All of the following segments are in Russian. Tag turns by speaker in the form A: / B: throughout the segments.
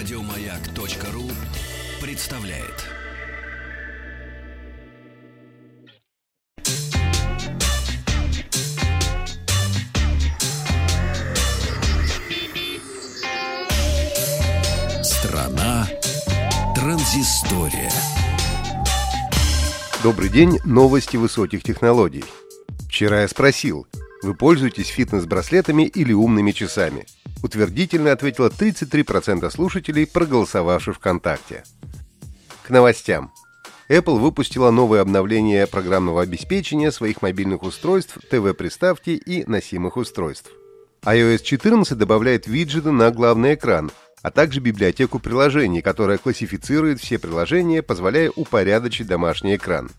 A: Радиомаяк.ру представляет. Страна транзистория.
B: Добрый день, новости высоких технологий. Вчера я спросил, вы пользуетесь фитнес-браслетами или умными часами? Утвердительно ответило 33% слушателей, проголосовавших ВКонтакте. К новостям. Apple выпустила новое обновление программного обеспечения своих мобильных устройств, ТВ-приставки и носимых устройств. iOS 14 добавляет виджеты на главный экран, а также библиотеку приложений, которая классифицирует все приложения, позволяя упорядочить домашний экран.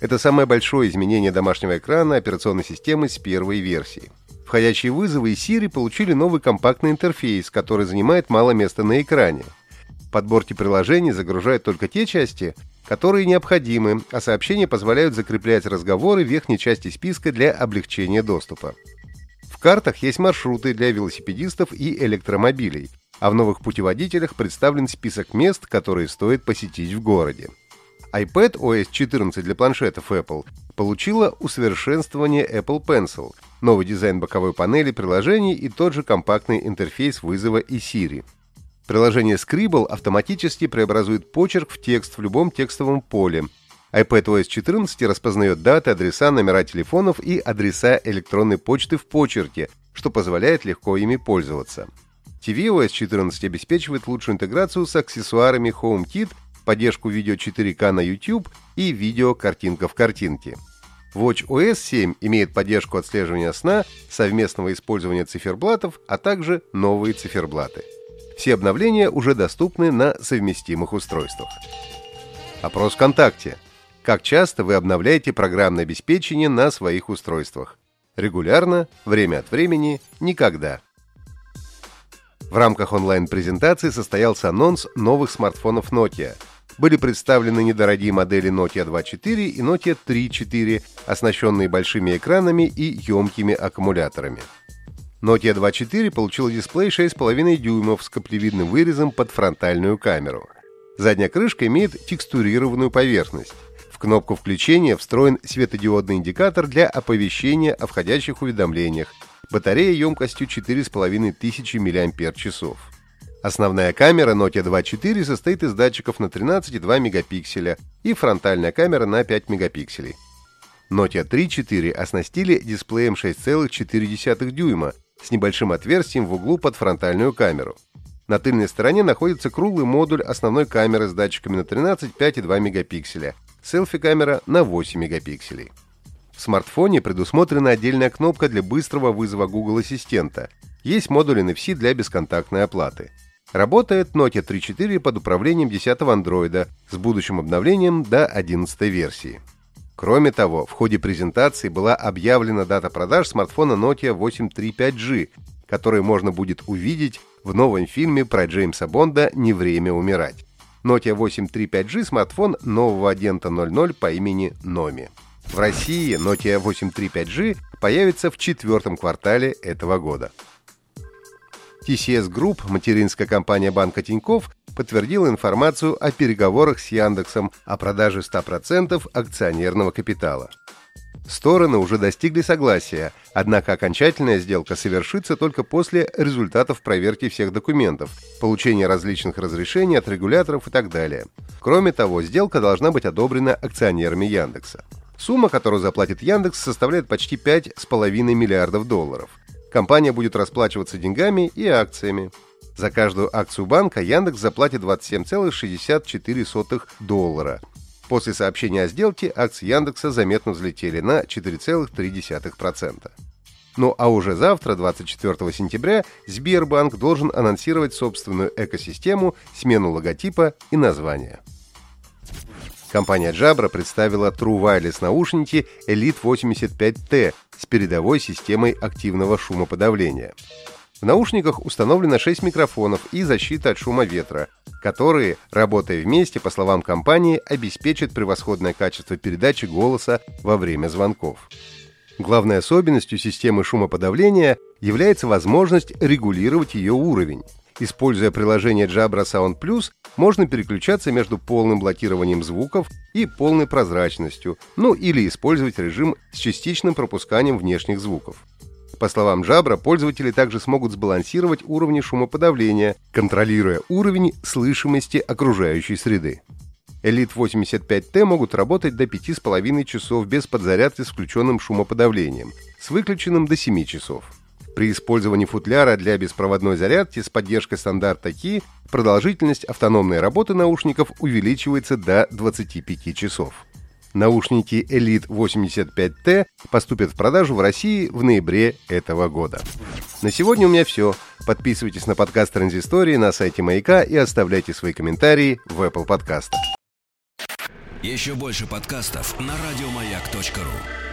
B: Это самое большое изменение домашнего экрана операционной системы с первой версии. Входящие вызовы и Siri получили новый компактный интерфейс, который занимает мало места на экране. В подборке приложений загружают только те части, которые необходимы, а сообщения позволяют закреплять разговоры в верхней части списка для облегчения доступа. В картах есть маршруты для велосипедистов и электромобилей, а в новых путеводителях представлен список мест, которые стоит посетить в городе iPad OS 14 для планшетов Apple получила усовершенствование Apple Pencil, новый дизайн боковой панели приложений и тот же компактный интерфейс вызова и Siri. Приложение Scribble автоматически преобразует почерк в текст в любом текстовом поле. iPad OS 14 распознает даты, адреса, номера телефонов и адреса электронной почты в почерке, что позволяет легко ими пользоваться. tvOS 14 обеспечивает лучшую интеграцию с аксессуарами HomeKit поддержку видео 4К на YouTube и видео картинка в картинке. Watch OS 7 имеет поддержку отслеживания сна, совместного использования циферблатов, а также новые циферблаты. Все обновления уже доступны на совместимых устройствах. Опрос ВКонтакте. Как часто вы обновляете программное обеспечение на своих устройствах? Регулярно, время от времени, никогда. В рамках онлайн-презентации состоялся анонс новых смартфонов Nokia – были представлены недорогие модели Nokia 2.4 и Nokia 3.4, оснащенные большими экранами и емкими аккумуляторами. Nokia 2.4 получила дисплей 6,5 дюймов с каплевидным вырезом под фронтальную камеру. Задняя крышка имеет текстурированную поверхность. В кнопку включения встроен светодиодный индикатор для оповещения о входящих уведомлениях. Батарея емкостью 4500 мАч. Основная камера Nokia 2.4 состоит из датчиков на 13,2 мегапикселя и фронтальная камера на 5 мегапикселей. Nokia 3.4 оснастили дисплеем 6,4 дюйма с небольшим отверстием в углу под фронтальную камеру. На тыльной стороне находится круглый модуль основной камеры с датчиками на 13, 5,2 мегапикселя, селфи-камера на 8 мегапикселей. В смартфоне предусмотрена отдельная кнопка для быстрого вызова Google Ассистента. Есть модуль NFC для бесконтактной оплаты. Работает Nokia 3.4 под управлением 10-го андроида с будущим обновлением до 11 версии. Кроме того, в ходе презентации была объявлена дата продаж смартфона Nokia 835G, который можно будет увидеть в новом фильме про Джеймса Бонда «Не время умирать». Nokia 835G – смартфон нового агента 00 по имени Номи. В России Nokia 835G появится в четвертом квартале этого года. TCS Group, материнская компания банка Тиньков, подтвердила информацию о переговорах с Яндексом о продаже 100% акционерного капитала. Стороны уже достигли согласия, однако окончательная сделка совершится только после результатов проверки всех документов, получения различных разрешений от регуляторов и так далее. Кроме того, сделка должна быть одобрена акционерами Яндекса. Сумма, которую заплатит Яндекс, составляет почти 5,5 миллиардов долларов – Компания будет расплачиваться деньгами и акциями. За каждую акцию банка Яндекс заплатит 27,64 доллара. После сообщения о сделке акции Яндекса заметно взлетели на 4,3%. Ну а уже завтра, 24 сентября, Сбербанк должен анонсировать собственную экосистему, смену логотипа и названия. Компания Jabra представила True Wireless наушники Elite 85T с передовой системой активного шумоподавления. В наушниках установлено 6 микрофонов и защита от шума ветра, которые, работая вместе, по словам компании, обеспечат превосходное качество передачи голоса во время звонков. Главной особенностью системы шумоподавления является возможность регулировать ее уровень. Используя приложение Jabra Sound Plus, можно переключаться между полным блокированием звуков и полной прозрачностью, ну или использовать режим с частичным пропусканием внешних звуков. По словам Jabra, пользователи также смогут сбалансировать уровни шумоподавления, контролируя уровень слышимости окружающей среды. Elite 85T могут работать до 5,5 часов без подзарядки с включенным шумоподавлением, с выключенным до 7 часов. При использовании футляра для беспроводной зарядки с поддержкой стандарта Qi продолжительность автономной работы наушников увеличивается до 25 часов. Наушники Elite 85T поступят в продажу в России в ноябре этого года. На сегодня у меня все. Подписывайтесь на подкаст Транзистории на сайте Маяка и оставляйте свои комментарии в Apple Podcast.
A: Еще больше подкастов на радиомаяк.ру.